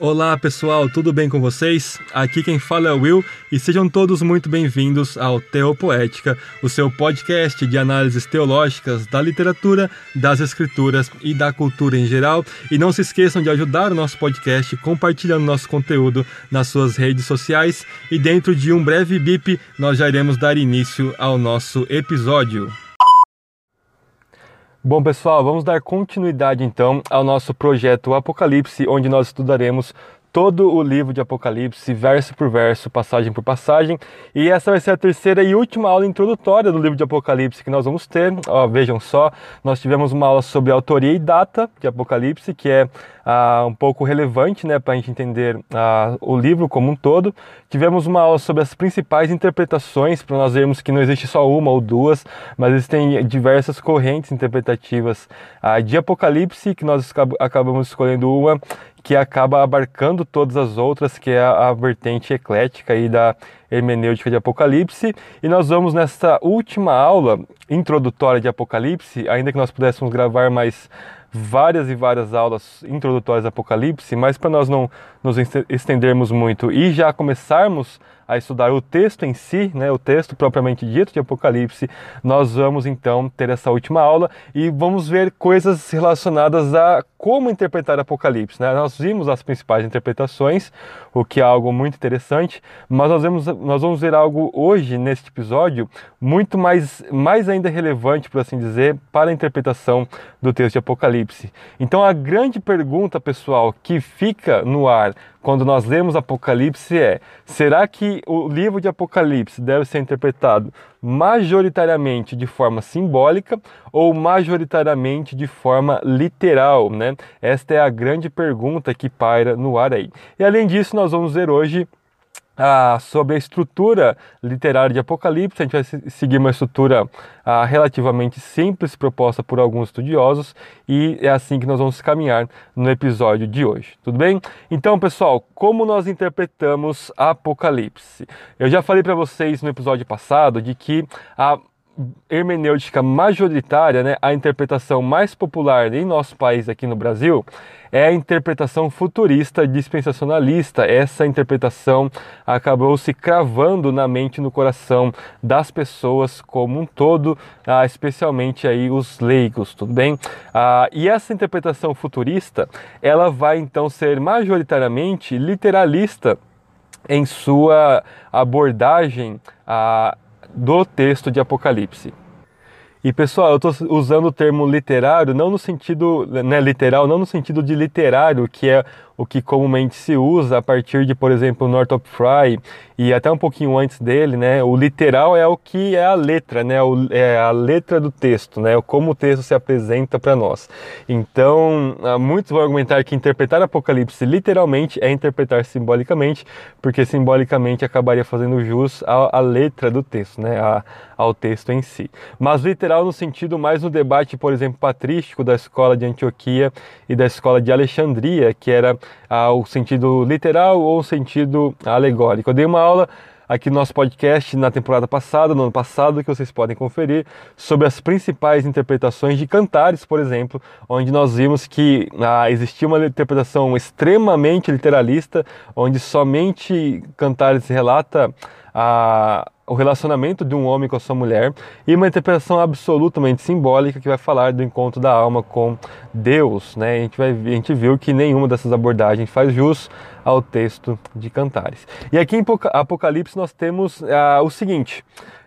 Olá pessoal, tudo bem com vocês? Aqui quem fala é o Will e sejam todos muito bem-vindos ao Teopoética, o seu podcast de análises teológicas da literatura, das escrituras e da cultura em geral. E não se esqueçam de ajudar o nosso podcast compartilhando nosso conteúdo nas suas redes sociais. E dentro de um breve bip, nós já iremos dar início ao nosso episódio. Bom, pessoal, vamos dar continuidade então ao nosso projeto Apocalipse, onde nós estudaremos todo o livro de Apocalipse, verso por verso, passagem por passagem. E essa vai ser a terceira e última aula introdutória do livro de Apocalipse que nós vamos ter. Ó, vejam só, nós tivemos uma aula sobre autoria e data de Apocalipse, que é ah, um pouco relevante né, para a gente entender ah, o livro como um todo. Tivemos uma aula sobre as principais interpretações, para nós vermos que não existe só uma ou duas, mas existem diversas correntes interpretativas ah, de Apocalipse, que nós acabamos escolhendo uma que acaba abarcando todas as outras, que é a, a vertente eclética aí da hermenêutica de Apocalipse. E nós vamos nessa última aula introdutória de Apocalipse, ainda que nós pudéssemos gravar mais várias e várias aulas introdutórias de Apocalipse, mas para nós não nos estendermos muito e já começarmos a estudar o texto em si, né, o texto propriamente dito de Apocalipse, nós vamos então ter essa última aula e vamos ver coisas relacionadas a como interpretar Apocalipse. Né? Nós vimos as principais interpretações, o que é algo muito interessante, mas nós vamos, nós vamos ver algo hoje, neste episódio, muito mais, mais ainda relevante, por assim dizer, para a interpretação do texto de Apocalipse. Então a grande pergunta, pessoal, que fica no ar quando nós lemos Apocalipse é: será que o livro de Apocalipse deve ser interpretado majoritariamente de forma simbólica ou majoritariamente de forma literal, né? Esta é a grande pergunta que paira no ar aí. E além disso, nós vamos ver hoje ah, sobre a estrutura literária de Apocalipse. A gente vai seguir uma estrutura ah, relativamente simples proposta por alguns estudiosos e é assim que nós vamos caminhar no episódio de hoje. Tudo bem? Então, pessoal, como nós interpretamos Apocalipse? Eu já falei para vocês no episódio passado de que a hermenêutica majoritária, né, a interpretação mais popular em nosso país aqui no Brasil, é a interpretação futurista dispensacionalista. Essa interpretação acabou se cravando na mente e no coração das pessoas como um todo, ah, especialmente aí os leigos, tudo bem? Ah, e essa interpretação futurista, ela vai então ser majoritariamente literalista em sua abordagem ah, do texto de Apocalipse. E pessoal, eu estou usando o termo literário não no sentido né, literal, não no sentido de literário, que é o que comumente se usa a partir de, por exemplo, Northrop Frye e até um pouquinho antes dele, né? O literal é o que é a letra, né? O, é a letra do texto, né? Como o texto se apresenta para nós. Então, ah, muitos vão argumentar que interpretar Apocalipse literalmente é interpretar simbolicamente, porque simbolicamente acabaria fazendo jus à, à letra do texto, né? A, ao texto em si. Mas literal no sentido mais no debate, por exemplo, patrístico da escola de Antioquia e da escola de Alexandria, que era ao sentido literal ou sentido alegórico. Eu dei uma aula aqui no nosso podcast na temporada passada, no ano passado, que vocês podem conferir, sobre as principais interpretações de cantares, por exemplo, onde nós vimos que ah, existia uma interpretação extremamente literalista, onde somente cantares relata a o relacionamento de um homem com a sua mulher e uma interpretação absolutamente simbólica que vai falar do encontro da alma com Deus. Né? A, gente vai, a gente viu que nenhuma dessas abordagens faz jus ao texto de Cantares. E aqui em Apocalipse nós temos ah, o seguinte.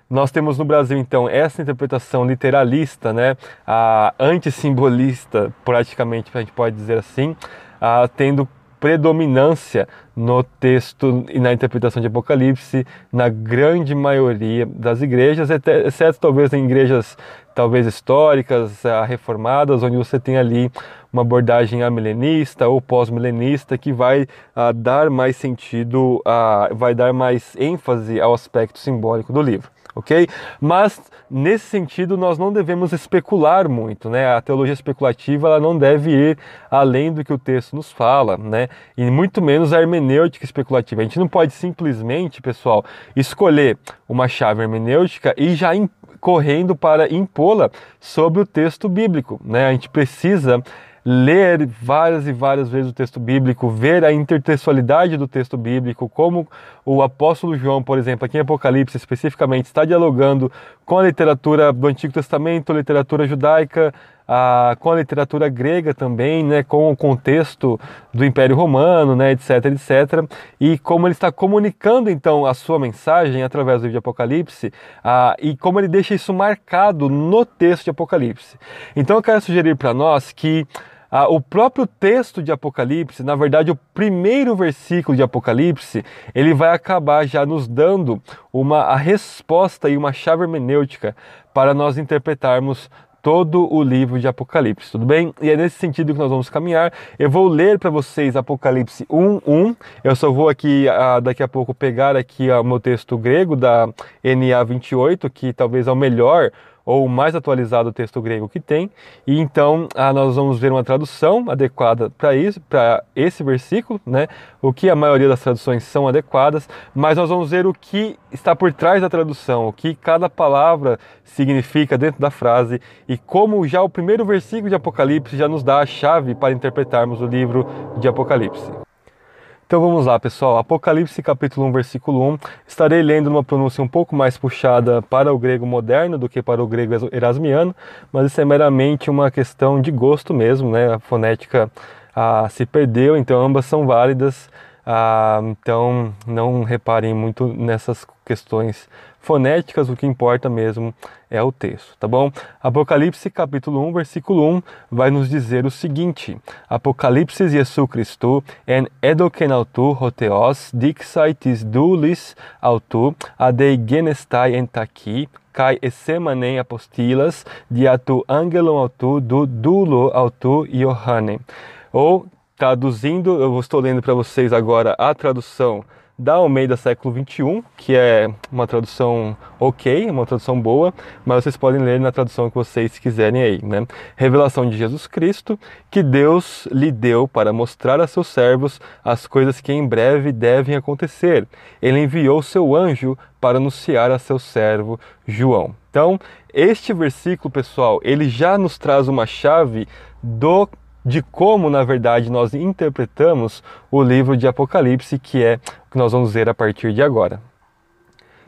Nós temos no Brasil, então, essa interpretação literalista, né, a antissimbolista, praticamente, a gente pode dizer assim, ah, tendo predominância no texto e na interpretação de Apocalipse na grande maioria das igrejas, exceto talvez em igrejas talvez históricas, ah, reformadas, onde você tem ali uma abordagem amilenista ou pós-milenista que vai uh, dar mais sentido, uh, vai dar mais ênfase ao aspecto simbólico do livro ok? Mas nesse sentido nós não devemos especular muito, né? A teologia especulativa ela não deve ir além do que o texto nos fala, né? E muito menos a hermenêutica especulativa. A gente não pode simplesmente, pessoal, escolher uma chave hermenêutica e já correndo para impô-la sobre o texto bíblico, né? A gente precisa ler várias e várias vezes o texto bíblico, ver a intertextualidade do texto bíblico, como o apóstolo João, por exemplo, aqui em Apocalipse especificamente, está dialogando com a literatura do Antigo Testamento, literatura judaica, a, com a literatura grega também, né, com o contexto do Império Romano, né, etc, etc, e como ele está comunicando então a sua mensagem através do livro de Apocalipse, a, e como ele deixa isso marcado no texto de Apocalipse. Então eu quero sugerir para nós que ah, o próprio texto de Apocalipse, na verdade, o primeiro versículo de Apocalipse, ele vai acabar já nos dando uma a resposta e uma chave hermenêutica para nós interpretarmos todo o livro de Apocalipse, tudo bem? E é nesse sentido que nós vamos caminhar. Eu vou ler para vocês Apocalipse 1:1. Eu só vou aqui uh, daqui a pouco pegar aqui o uh, meu texto grego da NA 28, que talvez é o melhor ou o mais atualizado texto grego que tem. E então ah, nós vamos ver uma tradução adequada para isso, para esse versículo, né? O que a maioria das traduções são adequadas, mas nós vamos ver o que está por trás da tradução, o que cada palavra significa dentro da frase e como já o primeiro versículo de Apocalipse já nos dá a chave para interpretarmos o livro de Apocalipse. Então vamos lá, pessoal. Apocalipse capítulo 1, versículo 1. Estarei lendo uma pronúncia um pouco mais puxada para o grego moderno do que para o grego erasmiano, mas isso é meramente uma questão de gosto mesmo, né? A fonética ah, se perdeu, então ambas são válidas. Ah, então não reparem muito nessas questões fonéticas, o que importa mesmo é o texto, tá bom? Apocalipse capítulo 1, versículo 1 vai nos dizer o seguinte: Apocalipse Jesu Christo en edoken autu hoteos dixaitis dulis autu adei genestai entaki kai esemanen apostilas diatu angelon autu du dulo autu Johanne. Ou traduzindo, eu estou lendo para vocês agora a tradução da Almeida século 21, que é uma tradução ok, uma tradução boa, mas vocês podem ler na tradução que vocês quiserem aí, né? Revelação de Jesus Cristo, que Deus lhe deu para mostrar a seus servos as coisas que em breve devem acontecer. Ele enviou seu anjo para anunciar a seu servo João. Então, este versículo, pessoal, ele já nos traz uma chave do de como, na verdade, nós interpretamos o livro de Apocalipse, que é o que nós vamos ver a partir de agora.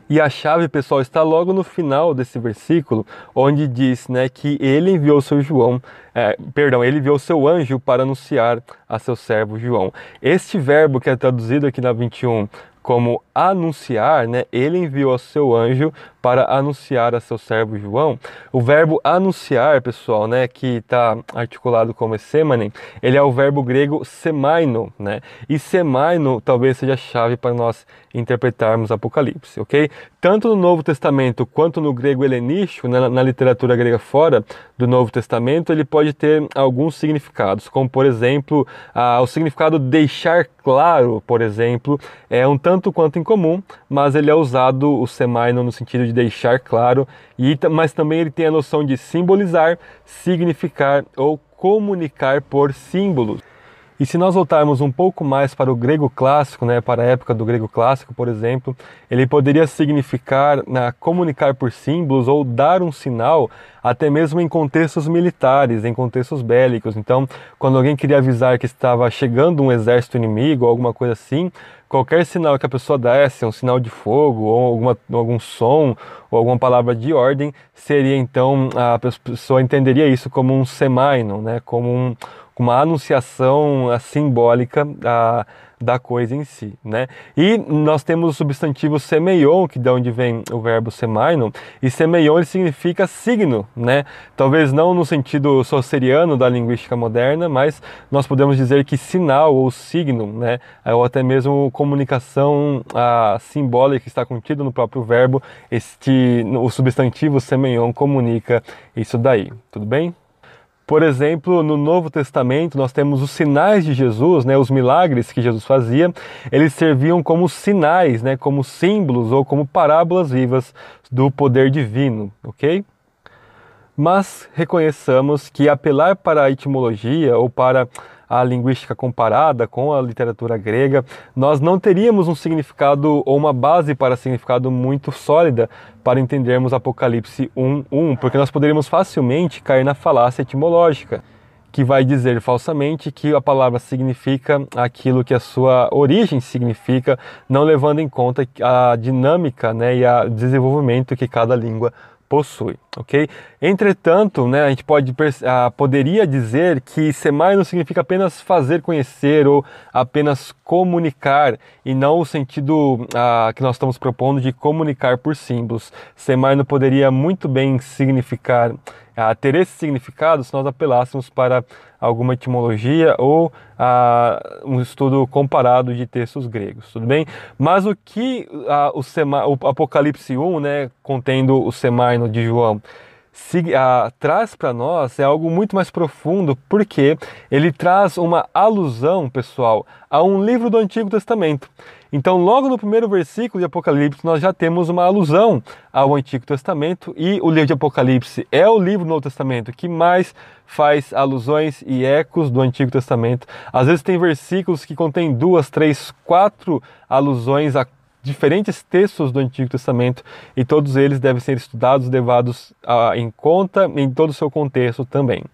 E a chave, pessoal, está logo no final desse versículo, onde diz né, que ele enviou seu João, é, perdão, ele enviou seu anjo para anunciar a seu servo João. Este verbo que é traduzido aqui na 21 como anunciar, né? Ele enviou seu anjo para anunciar a seu servo João. O verbo anunciar, pessoal, né, que está articulado como semanem, ele é o verbo grego semaino, né? E semaino talvez seja a chave para nós interpretarmos Apocalipse, ok? Tanto no Novo Testamento quanto no grego helenístico, né, na literatura grega fora do Novo Testamento, ele pode ter alguns significados, como por exemplo, ah, o significado deixar claro, por exemplo, é um tanto quanto incomum, mas ele é usado o semaino no sentido de deixar claro, e, mas também ele tem a noção de simbolizar, significar ou comunicar por símbolos. E se nós voltarmos um pouco mais para o grego clássico, né, para a época do grego clássico, por exemplo, ele poderia significar né, comunicar por símbolos ou dar um sinal, até mesmo em contextos militares, em contextos bélicos. Então, quando alguém queria avisar que estava chegando um exército inimigo ou alguma coisa assim, qualquer sinal que a pessoa desse, um sinal de fogo ou alguma, algum som ou alguma palavra de ordem, seria então a pessoa entenderia isso como um semaino, né, como um uma anunciação simbólica da, da coisa em si, né? E nós temos o substantivo semeion, que de onde vem o verbo semaino, e semeion significa signo, né? Talvez não no sentido socieriano da linguística moderna, mas nós podemos dizer que sinal ou signo, né? Ou até mesmo comunicação a, simbólica que está contido no próprio verbo, este, o substantivo semeion comunica isso daí, tudo bem? Por exemplo, no Novo Testamento nós temos os sinais de Jesus, né, os milagres que Jesus fazia, eles serviam como sinais, né, como símbolos ou como parábolas vivas do poder divino, ok? Mas reconheçamos que apelar para a etimologia ou para a linguística comparada com a literatura grega, nós não teríamos um significado ou uma base para significado muito sólida para entendermos Apocalipse 1:1, porque nós poderíamos facilmente cair na falácia etimológica que vai dizer falsamente que a palavra significa aquilo que a sua origem significa, não levando em conta a dinâmica né, e o desenvolvimento que cada língua possui, ok? Entretanto, né, a gente pode, uh, poderia dizer que semai não significa apenas fazer conhecer ou apenas comunicar e não o sentido uh, que nós estamos propondo de comunicar por símbolos. Semai não poderia muito bem significar a ter esse significado se nós apelássemos para alguma etimologia ou a um estudo comparado de textos gregos, tudo bem? Mas o que a, o, sema, o Apocalipse 1, né, contendo o semaino de João, se, a, traz para nós é algo muito mais profundo, porque ele traz uma alusão, pessoal, a um livro do Antigo Testamento. Então, logo no primeiro versículo de Apocalipse, nós já temos uma alusão ao Antigo Testamento e o livro de Apocalipse é o livro do Novo Testamento que mais faz alusões e ecos do Antigo Testamento. Às vezes tem versículos que contêm duas, três, quatro alusões a diferentes textos do Antigo Testamento e todos eles devem ser estudados, levados ah, em conta em todo o seu contexto também.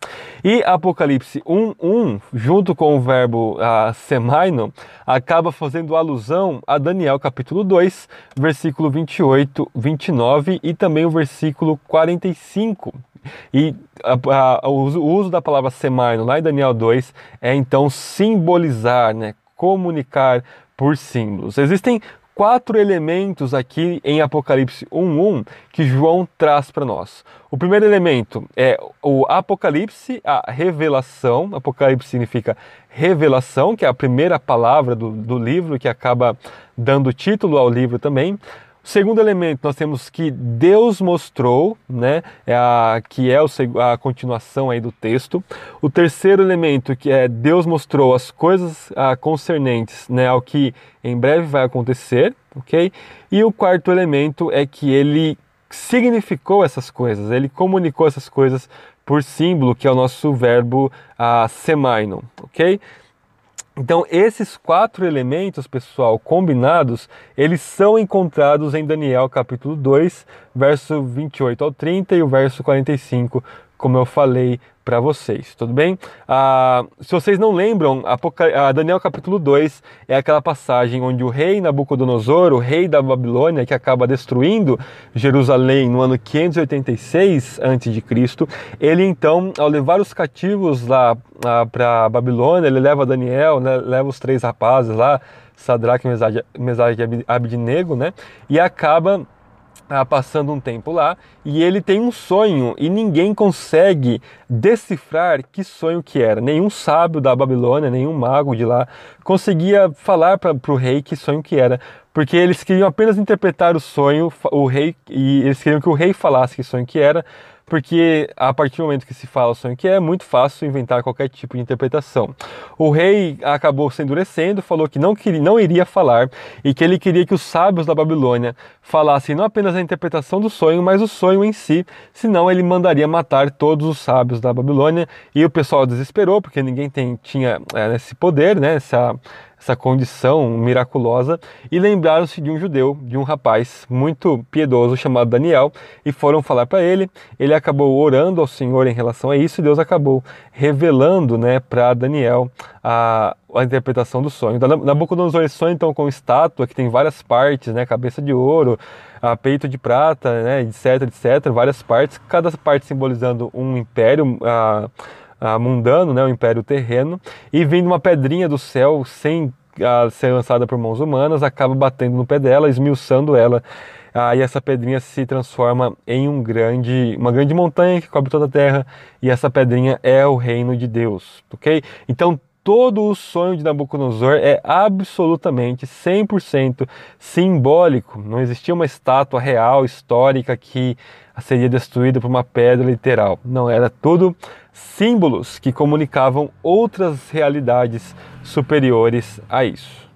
E Apocalipse 1:1, junto com o verbo ah, semaino, acaba fazendo alusão a Daniel capítulo 2, versículo 28, 29 e também o versículo 45. E a, a, o, uso, o uso da palavra semaino lá em Daniel 2 é então simbolizar, né, comunicar por símbolos. Existem quatro elementos aqui em Apocalipse 1:1 que João traz para nós. O primeiro elemento é o Apocalipse, a revelação. Apocalipse significa revelação, que é a primeira palavra do, do livro que acaba dando título ao livro também. O segundo elemento, nós temos que Deus mostrou, né, é a, que é a continuação aí do texto. O terceiro elemento, que é Deus mostrou as coisas a, concernentes né, ao que em breve vai acontecer, ok? E o quarto elemento é que ele significou essas coisas, ele comunicou essas coisas por símbolo, que é o nosso verbo a, semaino, ok? Então, esses quatro elementos, pessoal, combinados, eles são encontrados em Daniel capítulo 2, verso 28 ao 30 e o verso 45, como eu falei para vocês, tudo bem? Ah, se vocês não lembram, a Daniel capítulo 2 é aquela passagem onde o rei Nabucodonosor, o rei da Babilônia, que acaba destruindo Jerusalém no ano 586 a.C., ele então, ao levar os cativos lá ah, para Babilônia, ele leva Daniel, né, leva os três rapazes lá, Sadraque, Mesaque e Abidnego, né, e acaba passando um tempo lá e ele tem um sonho e ninguém consegue decifrar que sonho que era. Nenhum sábio da Babilônia, nenhum mago de lá conseguia falar para o rei que sonho que era, porque eles queriam apenas interpretar o sonho, o rei e eles queriam que o rei falasse que sonho que era, porque a partir do momento que se fala o sonho que é, é muito fácil inventar qualquer tipo de interpretação. O rei acabou se endurecendo, falou que não, queria, não iria falar e que ele queria que os sábios da Babilônia falassem não apenas a interpretação do sonho, mas o sonho em si, senão ele mandaria matar todos os sábios da Babilônia e o pessoal desesperou, porque ninguém tem, tinha é, esse poder, né, essa essa condição miraculosa e lembraram-se de um judeu, de um rapaz muito piedoso chamado Daniel e foram falar para ele. Ele acabou orando ao Senhor em relação a isso e Deus acabou revelando, né, para Daniel a, a interpretação do sonho. Nabucodonosor sonha então com estátua que tem várias partes, né, cabeça de ouro, peito de prata, né, etc, etc, várias partes, cada parte simbolizando um império. A, mundano, né, o império terreno, e vindo uma pedrinha do céu sem a, ser lançada por mãos humanas, acaba batendo no pé dela, esmiuçando ela. Aí essa pedrinha se transforma em um grande, uma grande montanha que cobre toda a terra, e essa pedrinha é o reino de Deus, ok? Então todo o sonho de Nabucodonosor é absolutamente 100% simbólico. Não existia uma estátua real, histórica, que seria destruída por uma pedra literal. Não, era tudo símbolos que comunicavam outras realidades superiores a isso.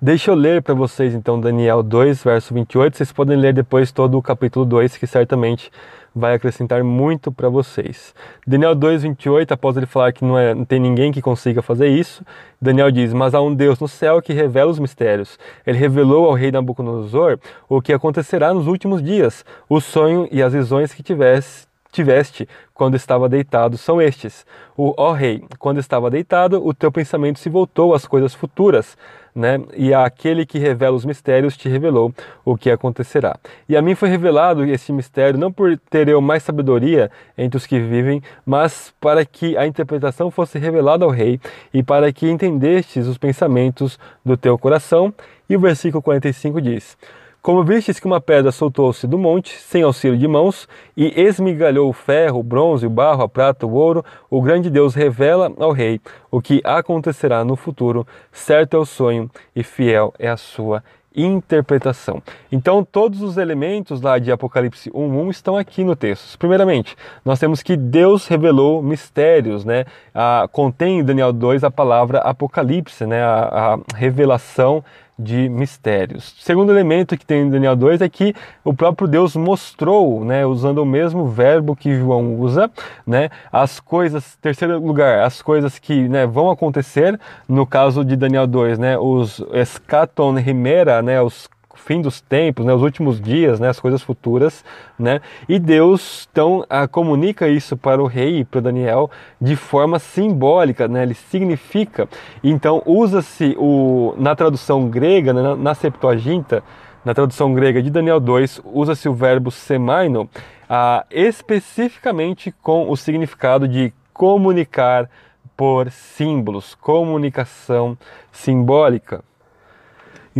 Deixa eu ler para vocês então Daniel 2, verso 28. Vocês podem ler depois todo o capítulo 2, que certamente vai acrescentar muito para vocês. Daniel 2, 28, após ele falar que não, é, não tem ninguém que consiga fazer isso, Daniel diz: Mas há um Deus no céu que revela os mistérios. Ele revelou ao rei Nabucodonosor o que acontecerá nos últimos dias, o sonho e as visões que tivesse tiveste quando estava deitado são estes. O ó rei, quando estava deitado, o teu pensamento se voltou às coisas futuras, né? E aquele que revela os mistérios te revelou o que acontecerá. E a mim foi revelado esse mistério não por ter eu mais sabedoria entre os que vivem, mas para que a interpretação fosse revelada ao rei e para que entendestes os pensamentos do teu coração. E o versículo 45 diz: como vistes que uma pedra soltou-se do monte, sem auxílio de mãos, e esmigalhou o ferro, o bronze, o barro, a prata, o ouro, o grande Deus revela ao rei o que acontecerá no futuro. Certo é o sonho e fiel é a sua interpretação. Então, todos os elementos lá de Apocalipse 1.1 estão aqui no texto. Primeiramente, nós temos que Deus revelou mistérios, né? Ah, contém em Daniel 2 a palavra Apocalipse, né? a, a revelação de mistérios. Segundo elemento que tem em Daniel 2 é que o próprio Deus mostrou, né, usando o mesmo verbo que João usa, né, as coisas, terceiro lugar, as coisas que né, vão acontecer, no caso de Daniel 2, né, os escaton rimera, né, os fim dos tempos, né, os últimos dias, né, as coisas futuras, né, e Deus então a, comunica isso para o rei, para Daniel, de forma simbólica, né, ele significa, então usa-se o na tradução grega, né, na, na Septuaginta, na tradução grega de Daniel 2, usa-se o verbo semaino, ah, especificamente com o significado de comunicar por símbolos, comunicação simbólica.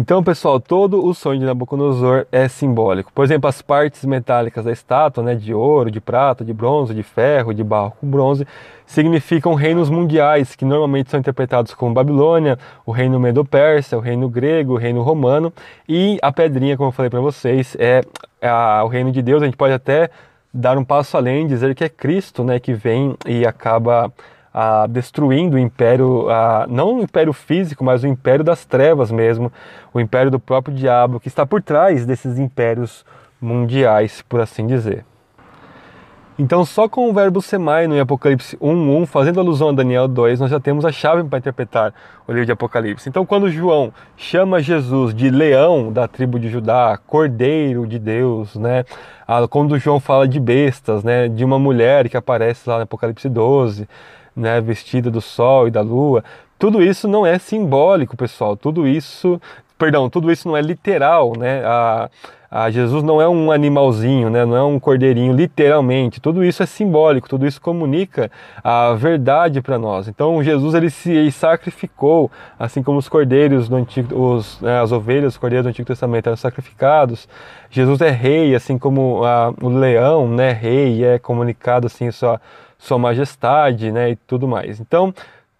Então, pessoal, todo o sonho de Nabucodonosor é simbólico. Por exemplo, as partes metálicas da estátua, né, de ouro, de prata, de bronze, de ferro, de barro com bronze, significam reinos mundiais, que normalmente são interpretados como Babilônia, o reino Medo-Persa, o reino grego, o reino romano, e a pedrinha, como eu falei para vocês, é a, o reino de Deus. A gente pode até dar um passo além, dizer que é Cristo, né, que vem e acaba ah, destruindo o império, ah, não o império físico, mas o império das trevas mesmo, o império do próprio diabo, que está por trás desses impérios mundiais, por assim dizer. Então, só com o verbo semai no Apocalipse 1.1, fazendo alusão a Daniel 2, nós já temos a chave para interpretar o livro de Apocalipse. Então, quando João chama Jesus de leão da tribo de Judá, cordeiro de Deus, né? Quando João fala de bestas, né? De uma mulher que aparece lá no Apocalipse 12, né, vestida do sol e da lua. Tudo isso não é simbólico, pessoal. Tudo isso, perdão, tudo isso não é literal, né? A, a Jesus não é um animalzinho, né? não é um cordeirinho, literalmente. Tudo isso é simbólico, tudo isso comunica a verdade para nós. Então Jesus ele se sacrificou, assim como os cordeiros do antigo, os, né, as ovelhas, os cordeiros do Antigo Testamento eram sacrificados. Jesus é rei, assim como a, o leão, né? Rei é comunicado assim só sua majestade, né, e tudo mais. Então,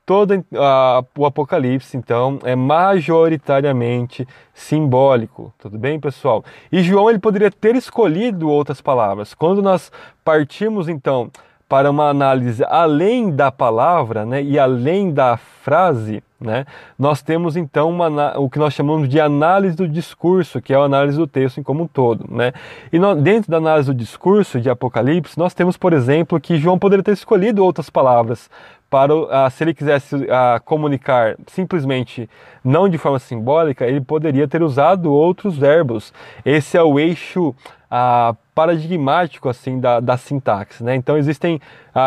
todo uh, o Apocalipse, então, é majoritariamente simbólico, tudo bem, pessoal? E João ele poderia ter escolhido outras palavras. Quando nós partimos, então, para uma análise além da palavra, né, e além da frase, né, nós temos então uma, o que nós chamamos de análise do discurso, que é a análise do texto em como um todo. Né? E dentro da análise do discurso de Apocalipse, nós temos, por exemplo, que João poderia ter escolhido outras palavras para uh, se ele quisesse uh, comunicar simplesmente não de forma simbólica, ele poderia ter usado outros verbos. Esse é o eixo uh, paradigmático assim da, da sintaxe. Né? Então existem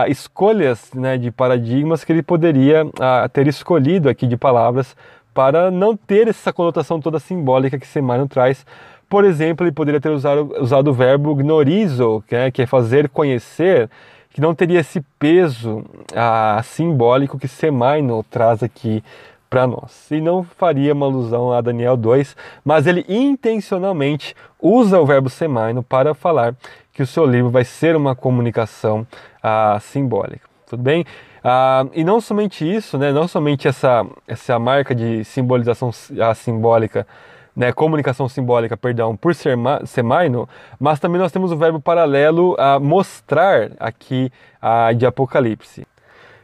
escolhas né, de paradigmas que ele poderia ter escolhido aqui de palavras para não ter essa conotação toda simbólica que Semano traz. Por exemplo, ele poderia ter usado, usado o verbo gnorizo, que é, que é fazer conhecer, que não teria esse peso ah, simbólico que Semaino traz aqui para nós. E não faria uma alusão a Daniel 2, mas ele intencionalmente usa o verbo semaino para falar que o seu livro vai ser uma comunicação ah, simbólica. Tudo bem? Ah, e não somente isso, né, não somente essa, essa marca de simbolização ah, simbólica né, comunicação simbólica, perdão, por ser semaino, mas também nós temos o verbo paralelo a mostrar aqui a, de Apocalipse.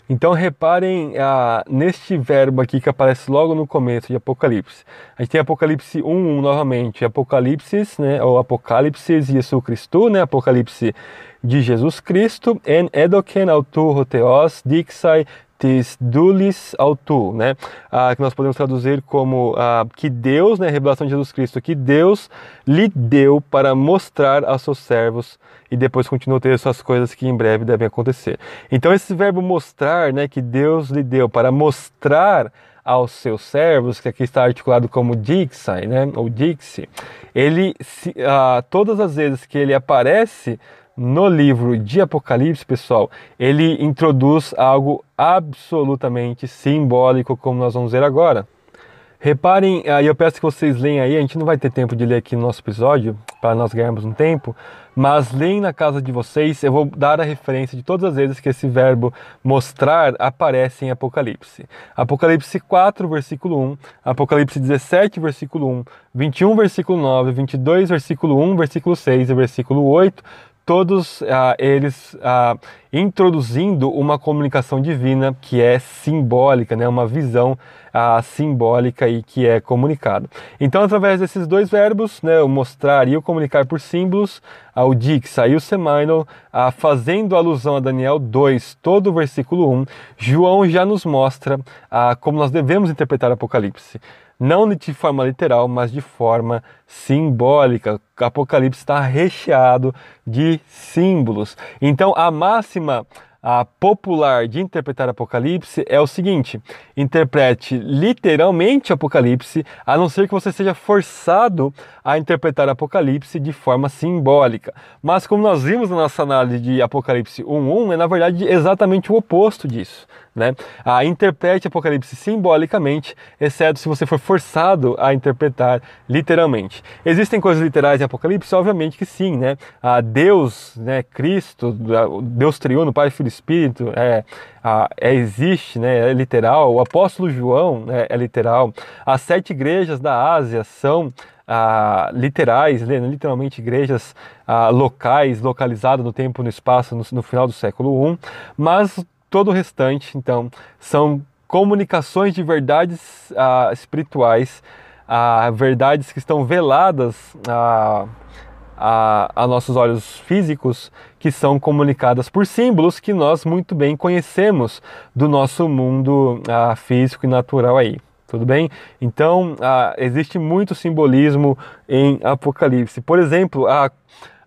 Então reparem ah, neste verbo aqui que aparece logo no começo de Apocalipse. A gente tem Apocalipse 1, 1 novamente, Apocalipse, né, ou Apocalipse Jesus Cristo, né, Apocalipse de Jesus Cristo, en edoken autu theos dixai tis dulis autu, né? Ah, que nós podemos traduzir como ah, que Deus, né, a revelação de Jesus Cristo, que Deus lhe deu para mostrar aos seus servos e depois continua ter essas coisas que em breve devem acontecer. Então esse verbo mostrar, né, que Deus lhe deu para mostrar aos seus servos, que aqui está articulado como Dixai, né, ou Dixie, ele, ah, todas as vezes que ele aparece no livro de Apocalipse, pessoal, ele introduz algo absolutamente simbólico, como nós vamos ver agora. Reparem, e eu peço que vocês leiam aí, a gente não vai ter tempo de ler aqui no nosso episódio, para nós ganharmos um tempo, mas leem na casa de vocês, eu vou dar a referência de todas as vezes que esse verbo mostrar aparece em Apocalipse. Apocalipse 4, versículo 1, Apocalipse 17, versículo 1, 21, versículo 9, 22, versículo 1, versículo 6 e versículo 8, todos ah, eles ah, introduzindo uma comunicação divina que é simbólica, né, uma visão ah, simbólica e que é comunicado. Então, através desses dois verbos, né, o mostrar e o comunicar por símbolos, o dixa e o semaino, fazendo alusão a Daniel 2, todo o versículo 1, João já nos mostra como nós devemos interpretar Apocalipse não de forma literal, mas de forma simbólica. O Apocalipse está recheado de símbolos. Então, a máxima a popular de interpretar Apocalipse é o seguinte: interprete literalmente Apocalipse, a não ser que você seja forçado a interpretar Apocalipse de forma simbólica. Mas como nós vimos na nossa análise de Apocalipse 1:1, é na verdade exatamente o oposto disso. Né? Interprete Apocalipse simbolicamente, exceto se você for forçado a interpretar literalmente. Existem coisas literais em Apocalipse? Obviamente que sim, né? A Deus, né, Cristo, Deus triuno, Pai, Filho e Espírito, é, é, existe, né, é literal. O apóstolo João né, é literal. As sete igrejas da Ásia são ah, literais, né, literalmente igrejas ah, locais, localizadas no tempo e no espaço no, no final do século I, mas todo o restante, então, são comunicações de verdades ah, espirituais, ah, verdades que estão veladas a, a, a, nossos olhos físicos, que são comunicadas por símbolos que nós muito bem conhecemos do nosso mundo ah, físico e natural aí. Tudo bem? Então, ah, existe muito simbolismo em Apocalipse. Por exemplo, a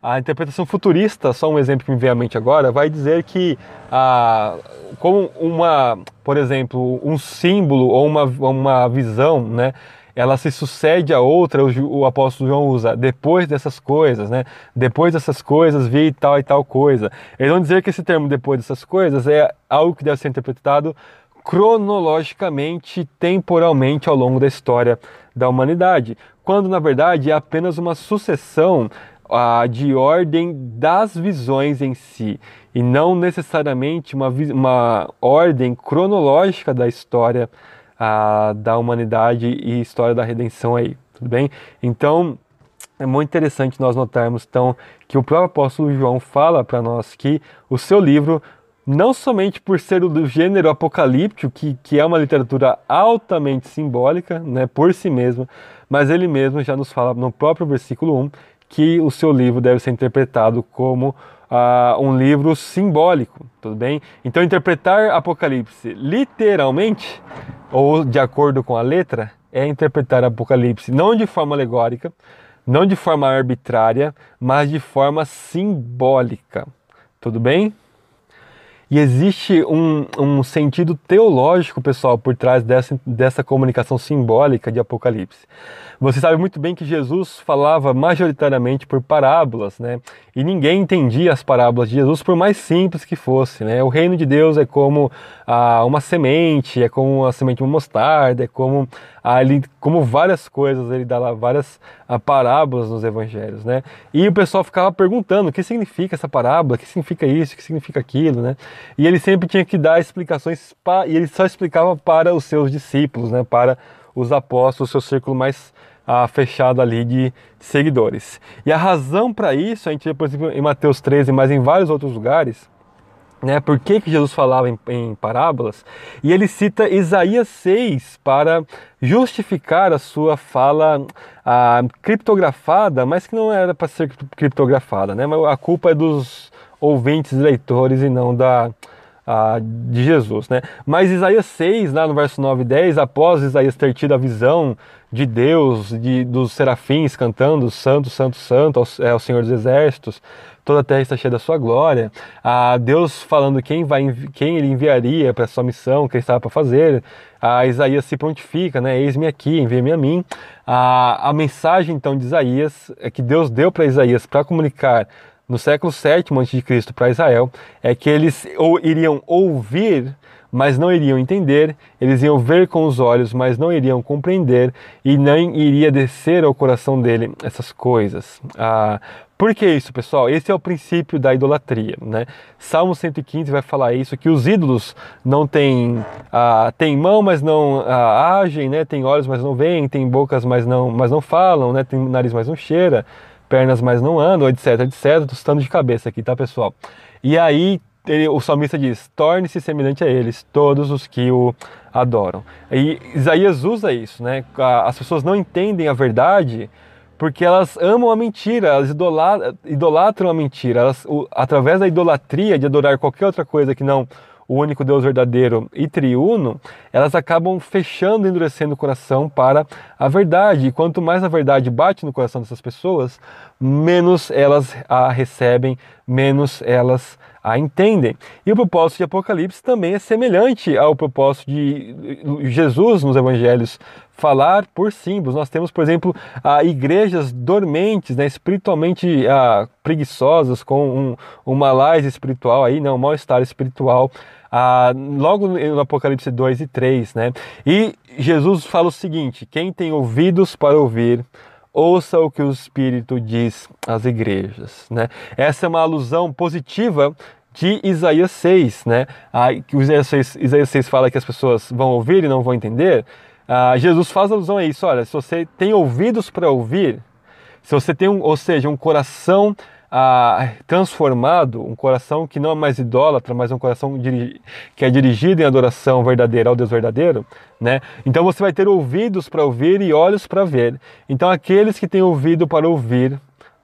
a interpretação futurista, só um exemplo que me vem à mente agora, vai dizer que ah, como uma, por exemplo, um símbolo ou uma, uma visão, né, ela se sucede a outra, o, apóstolo João usa depois dessas coisas, né? Depois dessas coisas vi tal e tal coisa. Eles vão dizer que esse termo depois dessas coisas é algo que deve ser interpretado cronologicamente, temporalmente ao longo da história da humanidade, quando na verdade é apenas uma sucessão uh, de ordem das visões em si, e não necessariamente uma, uma ordem cronológica da história uh, da humanidade e história da redenção aí, tudo bem? Então, é muito interessante nós notarmos então que o próprio apóstolo João fala para nós que o seu livro não somente por ser do gênero apocalíptico, que, que é uma literatura altamente simbólica, né, por si mesma, mas ele mesmo já nos fala no próprio versículo 1 que o seu livro deve ser interpretado como uh, um livro simbólico, tudo bem? Então, interpretar Apocalipse literalmente, ou de acordo com a letra, é interpretar Apocalipse não de forma alegórica, não de forma arbitrária, mas de forma simbólica, tudo bem? E existe um, um sentido teológico, pessoal, por trás dessa, dessa comunicação simbólica de Apocalipse. Você sabe muito bem que Jesus falava majoritariamente por parábolas, né? E ninguém entendia as parábolas de Jesus, por mais simples que fosse, né? O reino de Deus é como ah, uma semente, é como a semente de uma mostarda, é como, ah, como várias coisas, ele dá lá várias ah, parábolas nos evangelhos, né? E o pessoal ficava perguntando o que significa essa parábola, o que significa isso, o que significa aquilo, né? E ele sempre tinha que dar explicações, e ele só explicava para os seus discípulos, né? Para os apóstolos, seu círculo mais ah, fechado ali de seguidores. E a razão para isso, a gente vê, por exemplo, em Mateus 13, mas em vários outros lugares, né, por que, que Jesus falava em, em, parábolas, e ele cita Isaías 6 para justificar a sua fala ah, criptografada, mas que não era para ser criptografada, né, a culpa é dos ouvintes leitores e não da, de Jesus, né? Mas Isaías 6, lá no verso 9 e 10, após Isaías ter tido a visão de Deus, de, dos serafins cantando Santo, Santo, Santo, é o Senhor dos Exércitos, toda a terra está cheia da sua glória, a Deus falando quem, vai, quem ele enviaria para sua missão, que estava para fazer, a Isaías se prontifica, né? Eis-me aqui, envia-me a mim. A, a mensagem então de Isaías, é que Deus deu para Isaías para comunicar no século VII a.C. para Israel, é que eles ou, iriam ouvir mas não iriam entender, eles iam ver com os olhos, mas não iriam compreender, e nem iria descer ao coração dele essas coisas. Ah, por que isso, pessoal? Esse é o princípio da idolatria. Né? Salmo 115 vai falar isso, que os ídolos não têm, ah, têm mão, mas não ah, agem, né? têm olhos, mas não veem, têm bocas, mas não, mas não falam, né? têm nariz, mas não cheira, pernas, mas não andam, etc, etc. Estou estando de cabeça aqui, tá, pessoal? E aí ele, o salmista diz: torne-se semelhante a eles, todos os que o adoram. E Isaías usa isso, né? As pessoas não entendem a verdade porque elas amam a mentira, elas idolatram a mentira. Elas, através da idolatria de adorar qualquer outra coisa que não o único Deus verdadeiro e triuno, elas acabam fechando e endurecendo o coração para a verdade. E quanto mais a verdade bate no coração dessas pessoas, menos elas a recebem, menos elas a entendem. E o propósito de Apocalipse também é semelhante ao propósito de Jesus nos evangelhos falar por símbolos. Nós temos, por exemplo, igrejas dormentes, né, espiritualmente ah, preguiçosas, com um, um malaise espiritual aí, né, um mal-estar espiritual. Ah, logo no Apocalipse 2 e 3, né? E Jesus fala o seguinte: quem tem ouvidos para ouvir, ouça o que o Espírito diz às igrejas. Né? Essa é uma alusão positiva de Isaías 6, né? Ah, que Isaías 6, Isaías 6 fala que as pessoas vão ouvir e não vão entender. Ah, Jesus faz alusão a isso. Olha, se você tem ouvidos para ouvir, se você tem, um, ou seja, um coração transformado, um coração que não é mais idólatra, mas um coração que é dirigido em adoração verdadeira ao Deus verdadeiro, né? Então você vai ter ouvidos para ouvir e olhos para ver. Então aqueles que têm ouvido para ouvir,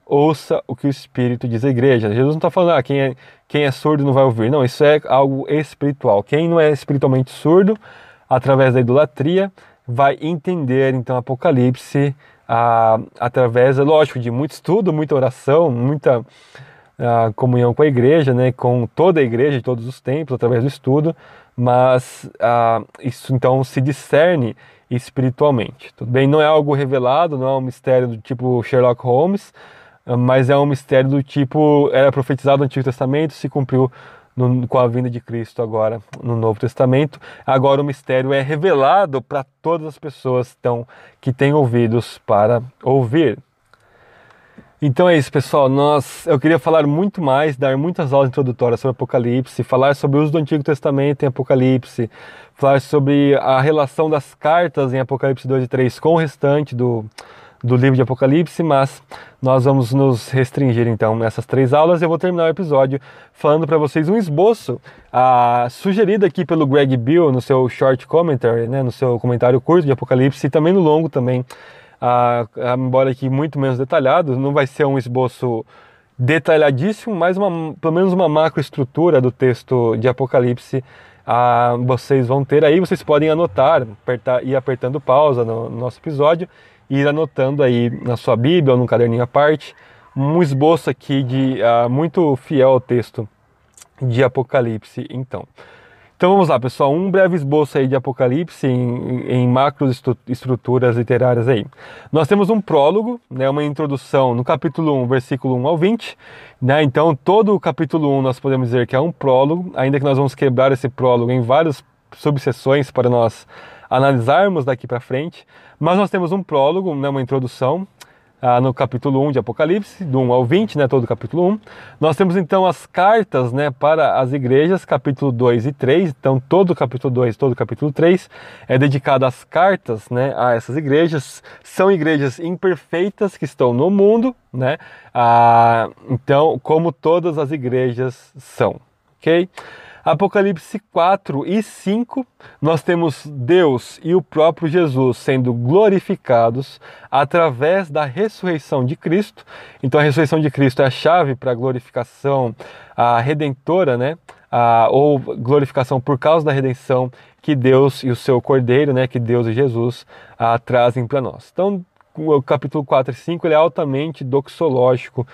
ouça o que o Espírito diz à igreja. Jesus não está falando, ah, quem é, quem é surdo não vai ouvir. Não, isso é algo espiritual. Quem não é espiritualmente surdo, através da idolatria, vai entender então Apocalipse ah, através, lógico, de muito estudo, muita oração, muita ah, comunhão com a igreja, né, com toda a igreja de todos os tempos, através do estudo, mas ah, isso então se discerne espiritualmente. Tudo bem? Não é algo revelado, não é um mistério do tipo Sherlock Holmes, mas é um mistério do tipo era profetizado no Antigo Testamento, se cumpriu no, com a vinda de Cristo agora no Novo Testamento. Agora o mistério é revelado para todas as pessoas então, que têm ouvidos para ouvir. Então é isso, pessoal. Nós, eu queria falar muito mais, dar muitas aulas introdutórias sobre Apocalipse, falar sobre o uso do Antigo Testamento em Apocalipse, falar sobre a relação das cartas em Apocalipse 2 e 3 com o restante do, do livro de Apocalipse, mas nós vamos nos restringir então nessas três aulas. Eu vou terminar o episódio falando para vocês um esboço ah, sugerido aqui pelo Greg Bill no seu short commentary, né, no seu comentário curto de Apocalipse e também no longo também, ah, embora aqui muito menos detalhado. Não vai ser um esboço detalhadíssimo, mas uma, pelo menos uma macroestrutura do texto de Apocalipse ah, vocês vão ter aí. Vocês podem anotar, ir apertando pausa no, no nosso episódio ir anotando aí na sua Bíblia ou num caderninho à parte um esboço aqui de uh, muito fiel ao texto de Apocalipse, então. Então vamos lá, pessoal, um breve esboço aí de Apocalipse em, em macros estruturas literárias aí. Nós temos um prólogo, né, uma introdução no capítulo 1, versículo 1 ao 20, né? Então todo o capítulo 1 nós podemos dizer que é um prólogo, ainda que nós vamos quebrar esse prólogo em várias subseções para nós analisarmos daqui para frente. Mas nós temos um prólogo, né, uma introdução ah, no capítulo 1 de Apocalipse, do 1 ao 20, né, todo o capítulo 1. Nós temos então as cartas né, para as igrejas, capítulo 2 e 3. Então, todo o capítulo 2 todo o capítulo 3 é dedicado às cartas né, a essas igrejas. São igrejas imperfeitas que estão no mundo, né? Ah, então, como todas as igrejas são, ok? Apocalipse 4 e 5, nós temos Deus e o próprio Jesus sendo glorificados através da ressurreição de Cristo. Então a ressurreição de Cristo é a chave para a glorificação, a redentora, né? ah, ou glorificação por causa da redenção que Deus e o seu Cordeiro, né, que Deus e Jesus ah, trazem para nós. Então, o capítulo 4 e 5 ele é altamente doxológico,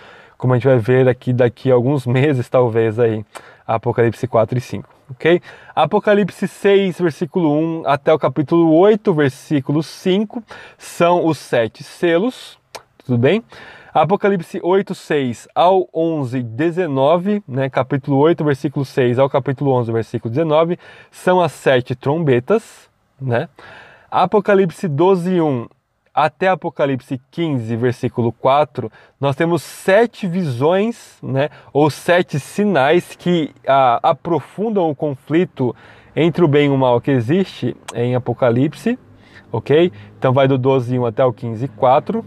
como a gente vai ver aqui daqui a alguns meses, talvez, aí, Apocalipse 4 e 5, ok? Apocalipse 6, versículo 1 até o capítulo 8, versículo 5, são os sete selos, tudo bem? Apocalipse 8, 6 ao 11, 19, né, capítulo 8, versículo 6 ao capítulo 11, versículo 19, são as sete trombetas, né? Apocalipse 12, 1 até Apocalipse 15, versículo 4, nós temos sete visões, né, ou sete sinais que a, aprofundam o conflito entre o bem e o mal que existe em Apocalipse, ok? Então vai do 12, 1 até o 15, 4.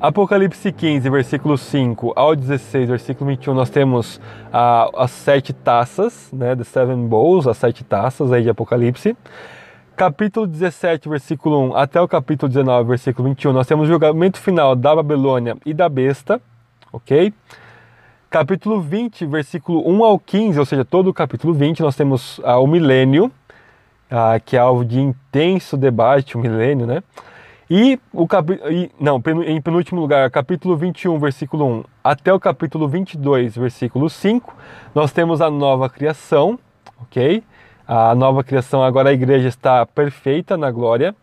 Apocalipse 15, versículo 5 ao 16, versículo 21, nós temos ah, as sete taças, né, the seven bowls, as sete taças aí de Apocalipse. Capítulo 17, versículo 1 até o capítulo 19, versículo 21, nós temos o julgamento final da Babilônia e da besta, ok? Capítulo 20, versículo 1 ao 15, ou seja, todo o capítulo 20, nós temos ah, o milênio, ah, que é alvo de intenso debate, o milênio, né? E o capítulo. Não, em penúltimo lugar, capítulo 21, versículo 1 até o capítulo 22, versículo 5, nós temos a nova criação, ok? A nova criação, agora a igreja está perfeita na glória.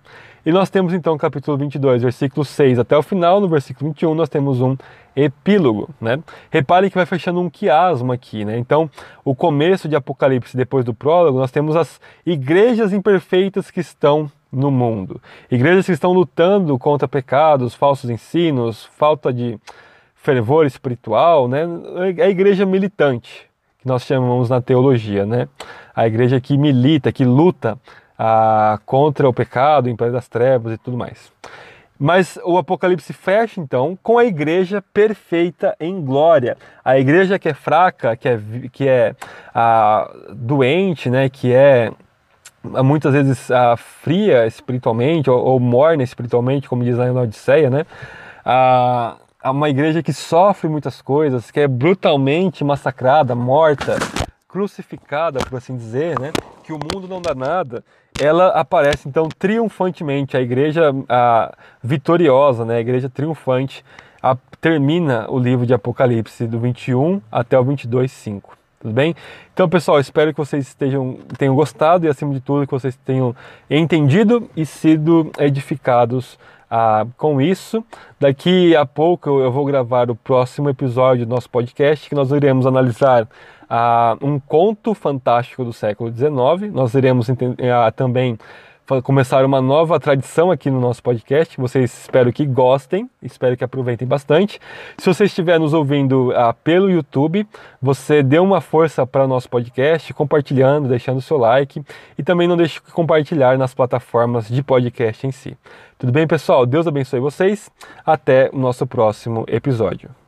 E nós temos então capítulo 22, versículo 6 até o final, no versículo 21 nós temos um epílogo, né? Repare que vai fechando um quiasmo aqui, né? Então, o começo de Apocalipse, depois do prólogo, nós temos as igrejas imperfeitas que estão no mundo. Igrejas que estão lutando contra pecados, falsos ensinos, falta de fervor espiritual, né? É a igreja militante, que nós chamamos na teologia, né? A igreja que milita, que luta ah, contra o pecado, o império das trevas e tudo mais. Mas o Apocalipse fecha então com a igreja perfeita em glória. A igreja que é fraca, que é, que é ah, doente, né, que é muitas vezes uh, fria espiritualmente ou, ou, morna espiritualmente, como diz lá na Odisseia, né? Uh, uma igreja que sofre muitas coisas, que é brutalmente massacrada, morta, crucificada, por assim dizer, né? Que o mundo não dá nada. Ela aparece então triunfantemente, a igreja a, vitoriosa, né? A igreja triunfante, a, termina o livro de Apocalipse do 21 até o 22, 5. Tudo bem? Então, pessoal, espero que vocês estejam, tenham gostado e, acima de tudo, que vocês tenham entendido e sido edificados ah, com isso. Daqui a pouco eu vou gravar o próximo episódio do nosso podcast, que nós iremos analisar ah, um conto fantástico do século XIX. Nós iremos ah, também começar uma nova tradição aqui no nosso podcast. Vocês espero que gostem, espero que aproveitem bastante. Se você estiver nos ouvindo ah, pelo YouTube, você dê uma força para o nosso podcast, compartilhando, deixando seu like e também não deixe de compartilhar nas plataformas de podcast em si. Tudo bem, pessoal? Deus abençoe vocês. Até o nosso próximo episódio.